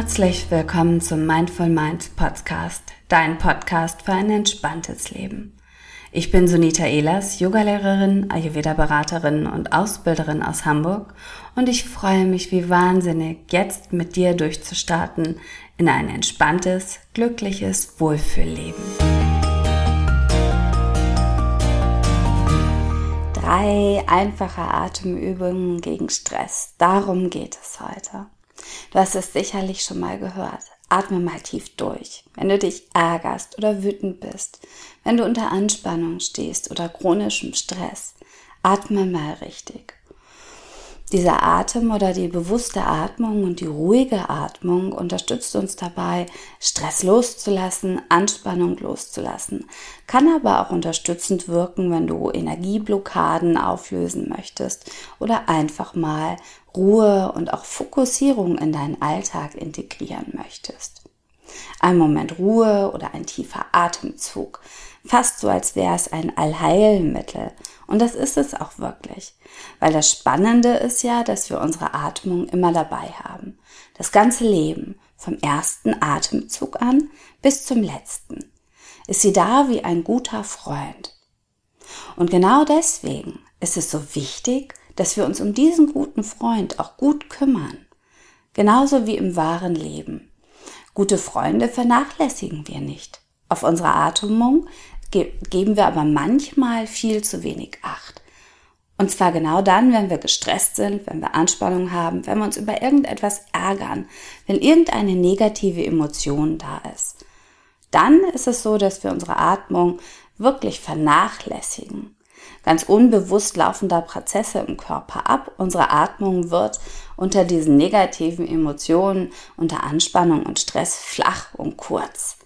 Herzlich willkommen zum Mindful Mind Podcast, dein Podcast für ein entspanntes Leben. Ich bin Sunita Ehlers, Yogalehrerin, Ayurveda-Beraterin und Ausbilderin aus Hamburg und ich freue mich wie wahnsinnig, jetzt mit dir durchzustarten in ein entspanntes, glückliches Wohlfühlleben. Drei einfache Atemübungen gegen Stress. Darum geht es heute. Du hast es sicherlich schon mal gehört. Atme mal tief durch. Wenn du dich ärgerst oder wütend bist, wenn du unter Anspannung stehst oder chronischem Stress, atme mal richtig. Dieser Atem oder die bewusste Atmung und die ruhige Atmung unterstützt uns dabei, Stress loszulassen, Anspannung loszulassen, kann aber auch unterstützend wirken, wenn du Energieblockaden auflösen möchtest oder einfach mal Ruhe und auch Fokussierung in deinen Alltag integrieren möchtest. Ein Moment Ruhe oder ein tiefer Atemzug, fast so als wäre es ein Allheilmittel und das ist es auch wirklich. Weil das Spannende ist ja, dass wir unsere Atmung immer dabei haben. Das ganze Leben, vom ersten Atemzug an bis zum letzten, ist sie da wie ein guter Freund. Und genau deswegen ist es so wichtig, dass wir uns um diesen guten Freund auch gut kümmern. Genauso wie im wahren Leben. Gute Freunde vernachlässigen wir nicht. Auf unsere Atmung ge geben wir aber manchmal viel zu wenig Acht. Und zwar genau dann, wenn wir gestresst sind, wenn wir Anspannung haben, wenn wir uns über irgendetwas ärgern, wenn irgendeine negative Emotion da ist. Dann ist es so, dass wir unsere Atmung wirklich vernachlässigen. Ganz unbewusst laufen da Prozesse im Körper ab. Unsere Atmung wird unter diesen negativen Emotionen, unter Anspannung und Stress flach und kurz.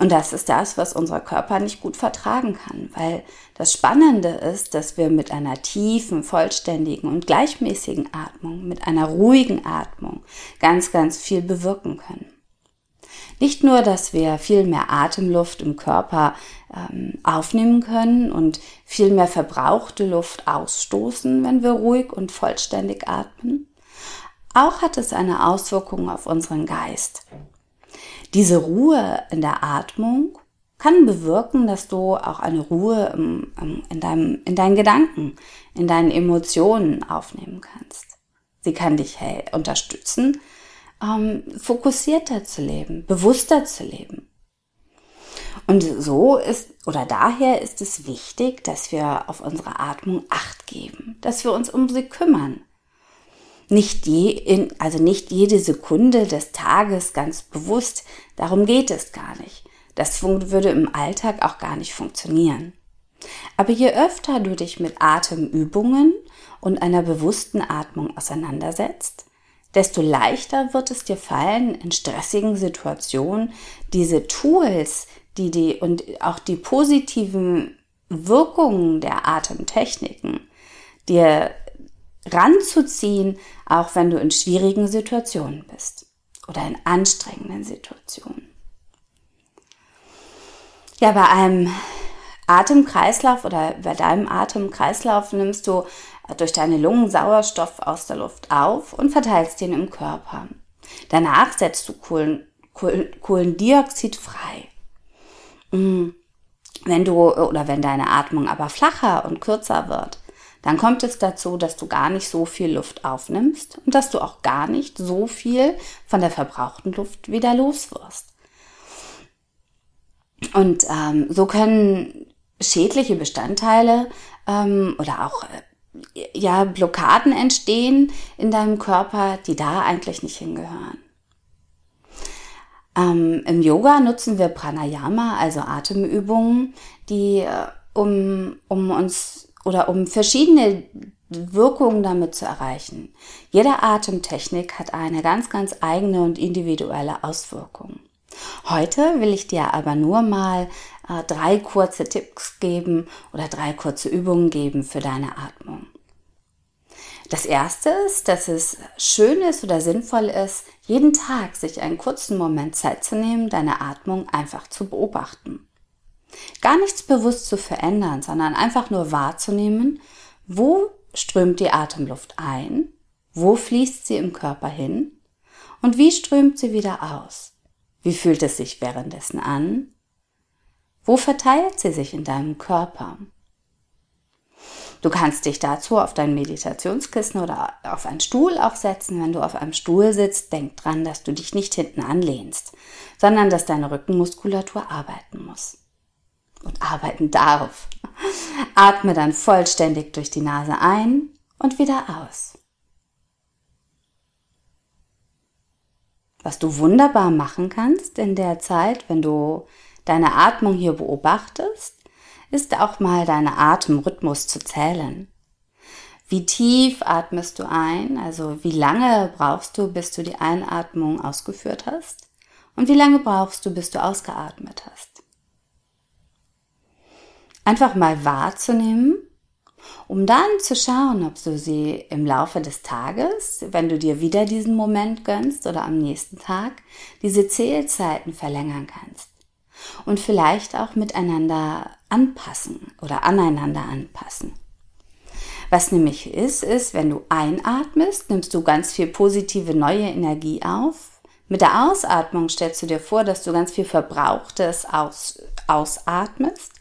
Und das ist das, was unser Körper nicht gut vertragen kann, weil das Spannende ist, dass wir mit einer tiefen, vollständigen und gleichmäßigen Atmung, mit einer ruhigen Atmung ganz, ganz viel bewirken können. Nicht nur, dass wir viel mehr Atemluft im Körper ähm, aufnehmen können und viel mehr verbrauchte Luft ausstoßen, wenn wir ruhig und vollständig atmen, auch hat es eine Auswirkung auf unseren Geist. Diese Ruhe in der Atmung kann bewirken, dass du auch eine Ruhe in, deinem, in deinen Gedanken, in deinen Emotionen aufnehmen kannst. Sie kann dich hey, unterstützen, ähm, fokussierter zu leben, bewusster zu leben. Und so ist, oder daher ist es wichtig, dass wir auf unsere Atmung Acht geben, dass wir uns um sie kümmern, nicht je, also nicht jede Sekunde des Tages ganz bewusst. Darum geht es gar nicht. Das würde im Alltag auch gar nicht funktionieren. Aber je öfter du dich mit Atemübungen und einer bewussten Atmung auseinandersetzt, desto leichter wird es dir fallen, in stressigen Situationen diese Tools, die die und auch die positiven Wirkungen der Atemtechniken dir ranzuziehen, auch wenn du in schwierigen Situationen bist oder in anstrengenden Situationen. Ja, bei einem Atemkreislauf oder bei deinem Atemkreislauf nimmst du durch deine Lungen Sauerstoff aus der Luft auf und verteilst ihn im Körper. Danach setzt du Kohlen, Kohlendioxid frei. Mm. Wenn du oder wenn deine Atmung aber flacher und kürzer wird, dann kommt es dazu, dass du gar nicht so viel Luft aufnimmst und dass du auch gar nicht so viel von der verbrauchten Luft wieder los wirst. Und ähm, so können schädliche Bestandteile ähm, oder auch äh, ja, Blockaden entstehen in deinem Körper, die da eigentlich nicht hingehören. Ähm, Im Yoga nutzen wir Pranayama, also Atemübungen, die äh, um, um uns oder um verschiedene Wirkungen damit zu erreichen. Jede Atemtechnik hat eine ganz, ganz eigene und individuelle Auswirkung. Heute will ich dir aber nur mal äh, drei kurze Tipps geben oder drei kurze Übungen geben für deine Atmung. Das erste ist, dass es schön ist oder sinnvoll ist, jeden Tag sich einen kurzen Moment Zeit zu nehmen, deine Atmung einfach zu beobachten. Gar nichts bewusst zu verändern, sondern einfach nur wahrzunehmen, wo strömt die Atemluft ein, wo fließt sie im Körper hin Und wie strömt sie wieder aus? Wie fühlt es sich währenddessen an? Wo verteilt sie sich in deinem Körper? Du kannst dich dazu auf dein Meditationskissen oder auf einen Stuhl auch setzen. Wenn du auf einem Stuhl sitzt, denk dran, dass du dich nicht hinten anlehnst, sondern dass deine Rückenmuskulatur arbeiten muss und arbeiten darf. Atme dann vollständig durch die Nase ein und wieder aus. Was du wunderbar machen kannst in der Zeit, wenn du deine Atmung hier beobachtest, ist auch mal deine Atemrhythmus zu zählen. Wie tief atmest du ein? Also wie lange brauchst du, bis du die Einatmung ausgeführt hast? Und wie lange brauchst du, bis du ausgeatmet hast? Einfach mal wahrzunehmen, um dann zu schauen, ob du sie im Laufe des Tages, wenn du dir wieder diesen Moment gönnst oder am nächsten Tag, diese Zählzeiten verlängern kannst und vielleicht auch miteinander anpassen oder aneinander anpassen. Was nämlich ist, ist, wenn du einatmest, nimmst du ganz viel positive neue Energie auf. Mit der Ausatmung stellst du dir vor, dass du ganz viel Verbrauchtes aus, ausatmest.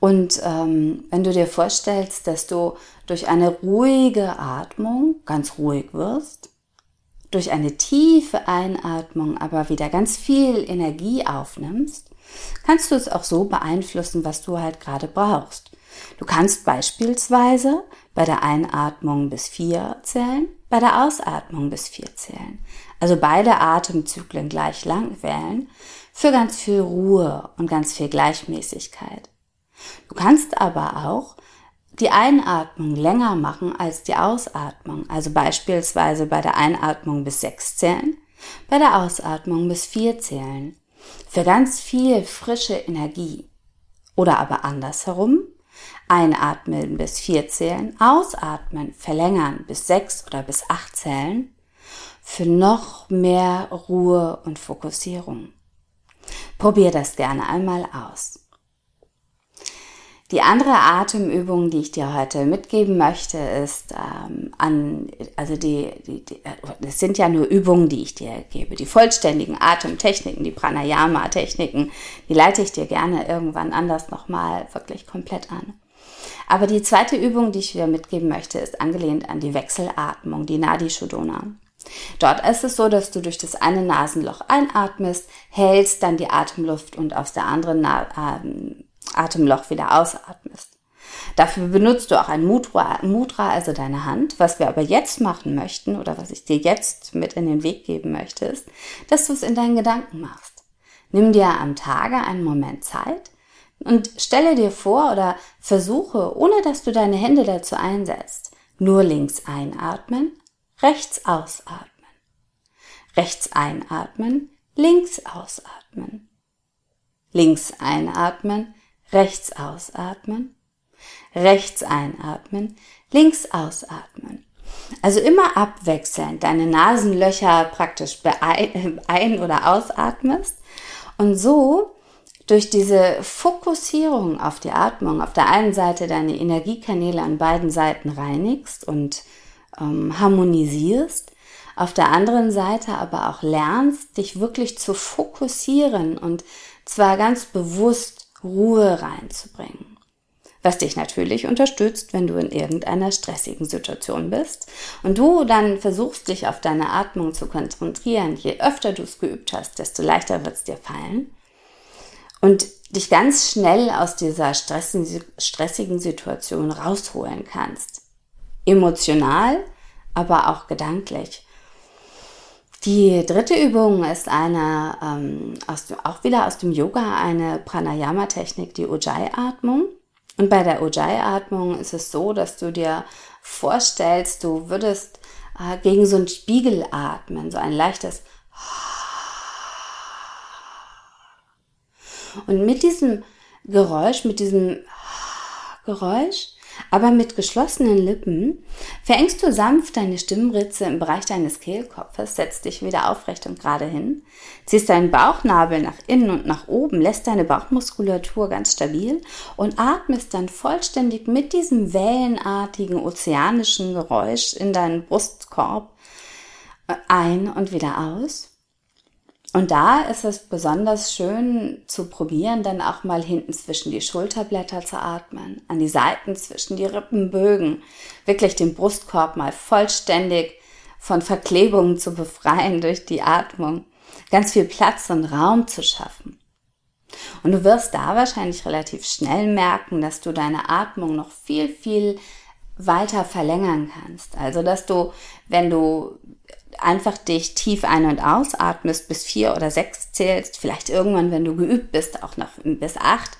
Und ähm, wenn du dir vorstellst, dass du durch eine ruhige Atmung ganz ruhig wirst, durch eine tiefe Einatmung aber wieder ganz viel Energie aufnimmst, kannst du es auch so beeinflussen, was du halt gerade brauchst. Du kannst beispielsweise bei der Einatmung bis vier zählen, bei der Ausatmung bis vier zählen. Also beide Atemzyklen gleich lang wählen für ganz viel Ruhe und ganz viel Gleichmäßigkeit. Du kannst aber auch die Einatmung länger machen als die Ausatmung. Also beispielsweise bei der Einatmung bis sechs zählen, bei der Ausatmung bis vier zählen. Für ganz viel frische Energie. Oder aber andersherum. Einatmen bis vier zählen, ausatmen, verlängern bis sechs oder bis acht zählen. Für noch mehr Ruhe und Fokussierung. Probier das gerne einmal aus. Die andere Atemübung, die ich dir heute mitgeben möchte, ist ähm, an, also die, die, die, das sind ja nur Übungen, die ich dir gebe. Die vollständigen Atemtechniken, die Pranayama-Techniken, die leite ich dir gerne irgendwann anders nochmal wirklich komplett an. Aber die zweite Übung, die ich dir mitgeben möchte, ist angelehnt an die Wechselatmung, die Nadi Shodona. Dort ist es so, dass du durch das eine Nasenloch einatmest, hältst dann die Atemluft und aus der anderen Na ähm, Atemloch wieder ausatmest. Dafür benutzt du auch ein Mudra, Mudra, also deine Hand. Was wir aber jetzt machen möchten oder was ich dir jetzt mit in den Weg geben möchte, ist, dass du es in deinen Gedanken machst. Nimm dir am Tage einen Moment Zeit und stelle dir vor oder versuche, ohne dass du deine Hände dazu einsetzt, nur links einatmen, rechts ausatmen. Rechts einatmen, links ausatmen. Links einatmen, rechts ausatmen, rechts einatmen, links ausatmen. Also immer abwechselnd. Deine Nasenlöcher praktisch ein- oder ausatmest. Und so durch diese Fokussierung auf die Atmung auf der einen Seite deine Energiekanäle an beiden Seiten reinigst und ähm, harmonisierst, auf der anderen Seite aber auch lernst, dich wirklich zu fokussieren und zwar ganz bewusst Ruhe reinzubringen. Was dich natürlich unterstützt, wenn du in irgendeiner stressigen Situation bist und du dann versuchst, dich auf deine Atmung zu konzentrieren. Je öfter du es geübt hast, desto leichter wird es dir fallen. Und dich ganz schnell aus dieser stressigen Situation rausholen kannst. Emotional, aber auch gedanklich. Die dritte Übung ist eine, ähm, aus, auch wieder aus dem Yoga, eine Pranayama-Technik, die Ujjayi-Atmung. Und bei der Ujjayi-Atmung ist es so, dass du dir vorstellst, du würdest äh, gegen so einen Spiegel atmen, so ein leichtes Und mit diesem Geräusch, mit diesem Geräusch aber mit geschlossenen Lippen verengst du sanft deine Stimmritze im Bereich deines Kehlkopfes, setzt dich wieder aufrecht und gerade hin, ziehst deinen Bauchnabel nach innen und nach oben, lässt deine Bauchmuskulatur ganz stabil und atmest dann vollständig mit diesem wellenartigen ozeanischen Geräusch in deinen Brustkorb ein und wieder aus. Und da ist es besonders schön zu probieren, dann auch mal hinten zwischen die Schulterblätter zu atmen, an die Seiten zwischen die Rippenbögen, wirklich den Brustkorb mal vollständig von Verklebungen zu befreien durch die Atmung, ganz viel Platz und Raum zu schaffen. Und du wirst da wahrscheinlich relativ schnell merken, dass du deine Atmung noch viel, viel weiter verlängern kannst. Also, dass du, wenn du einfach dich tief ein- und ausatmest, bis vier oder sechs zählst, vielleicht irgendwann, wenn du geübt bist, auch noch bis acht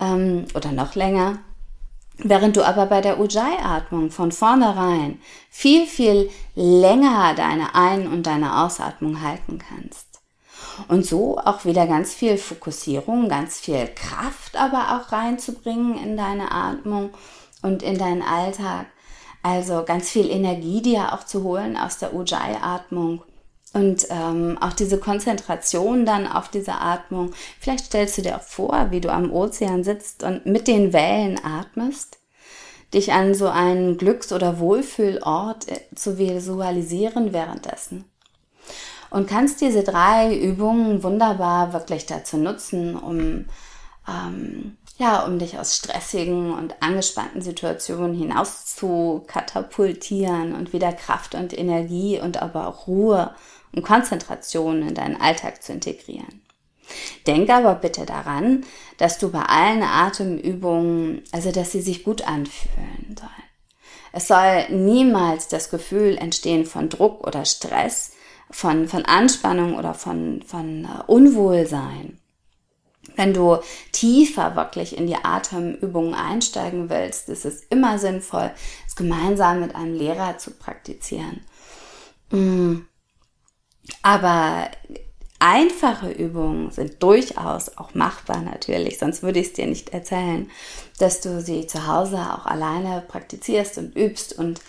ähm, oder noch länger. Während du aber bei der Ujjayi-Atmung von vornherein viel, viel länger deine Ein- und deine Ausatmung halten kannst. Und so auch wieder ganz viel Fokussierung, ganz viel Kraft aber auch reinzubringen in deine Atmung und in deinen Alltag. Also ganz viel Energie dir auch zu holen aus der Ujjayi-Atmung. Und ähm, auch diese Konzentration dann auf diese Atmung. Vielleicht stellst du dir auch vor, wie du am Ozean sitzt und mit den Wellen atmest, dich an so einen Glücks- oder Wohlfühlort äh, zu visualisieren währenddessen. Und kannst diese drei Übungen wunderbar wirklich dazu nutzen, um ähm, ja, um dich aus stressigen und angespannten Situationen hinaus zu katapultieren und wieder Kraft und Energie und aber auch Ruhe und Konzentration in deinen Alltag zu integrieren. Denk aber bitte daran, dass du bei allen Atemübungen, also dass sie sich gut anfühlen sollen. Es soll niemals das Gefühl entstehen von Druck oder Stress, von, von Anspannung oder von, von äh, Unwohlsein. Wenn du tiefer wirklich in die Atemübungen einsteigen willst, ist es immer sinnvoll, es gemeinsam mit einem Lehrer zu praktizieren. Mm. Aber einfache Übungen sind durchaus auch machbar natürlich, sonst würde ich es dir nicht erzählen, dass du sie zu Hause auch alleine praktizierst und übst und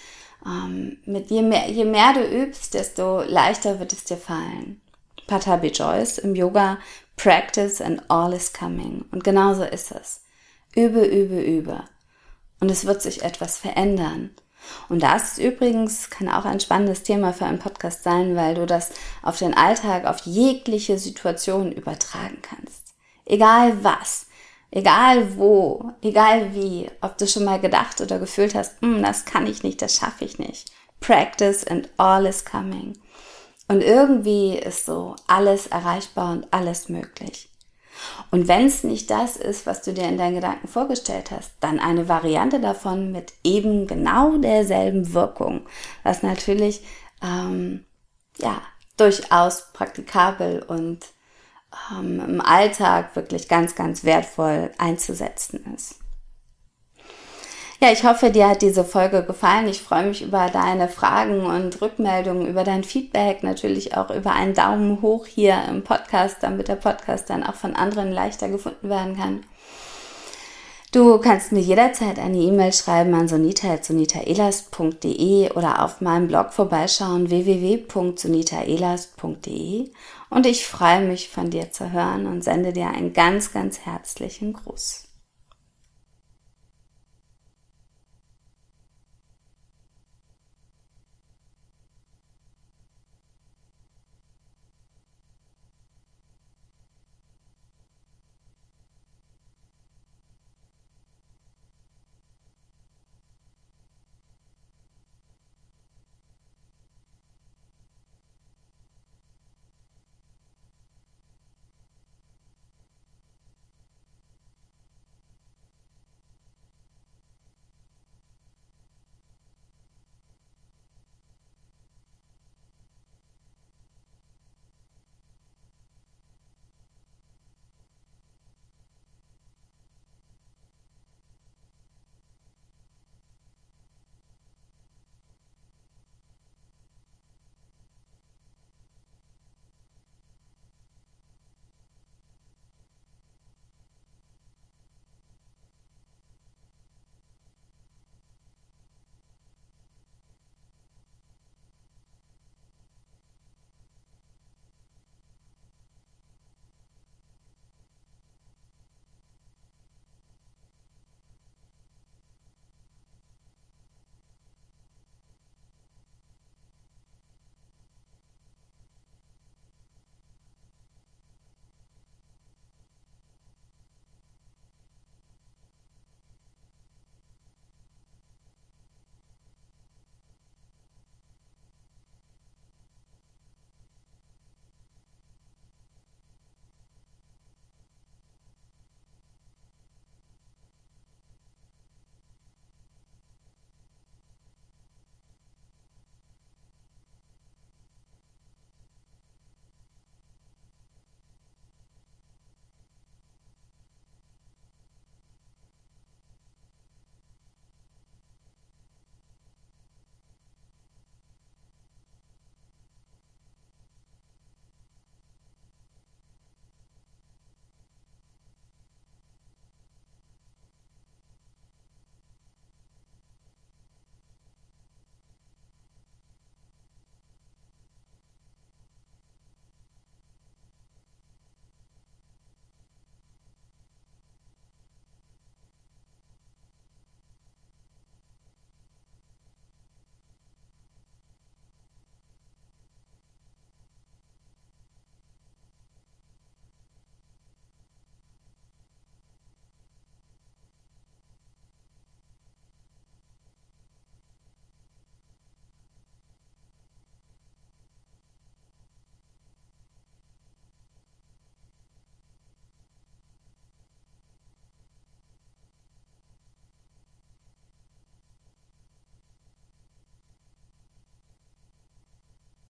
ähm, mit je mehr, je mehr du übst, desto leichter wird es dir fallen. Patabi Joyce im Yoga Practice and all is coming. Und genauso ist es. Übe, übe, übe. Und es wird sich etwas verändern. Und das übrigens kann auch ein spannendes Thema für einen Podcast sein, weil du das auf den Alltag, auf jegliche Situation übertragen kannst. Egal was, egal wo, egal wie, ob du schon mal gedacht oder gefühlt hast, hm, das kann ich nicht, das schaffe ich nicht. Practice and all is coming. Und irgendwie ist so alles erreichbar und alles möglich. Und wenn es nicht das ist, was du dir in deinen Gedanken vorgestellt hast, dann eine Variante davon mit eben genau derselben Wirkung, was natürlich ähm, ja durchaus praktikabel und ähm, im Alltag wirklich ganz, ganz wertvoll einzusetzen ist. Ja, ich hoffe, dir hat diese Folge gefallen. Ich freue mich über deine Fragen und Rückmeldungen, über dein Feedback, natürlich auch über einen Daumen hoch hier im Podcast, damit der Podcast dann auch von anderen leichter gefunden werden kann. Du kannst mir jederzeit eine E-Mail schreiben an sonita.sonitaelast.de oder auf meinem Blog vorbeischauen www.sonitaelast.de und ich freue mich von dir zu hören und sende dir einen ganz, ganz herzlichen Gruß.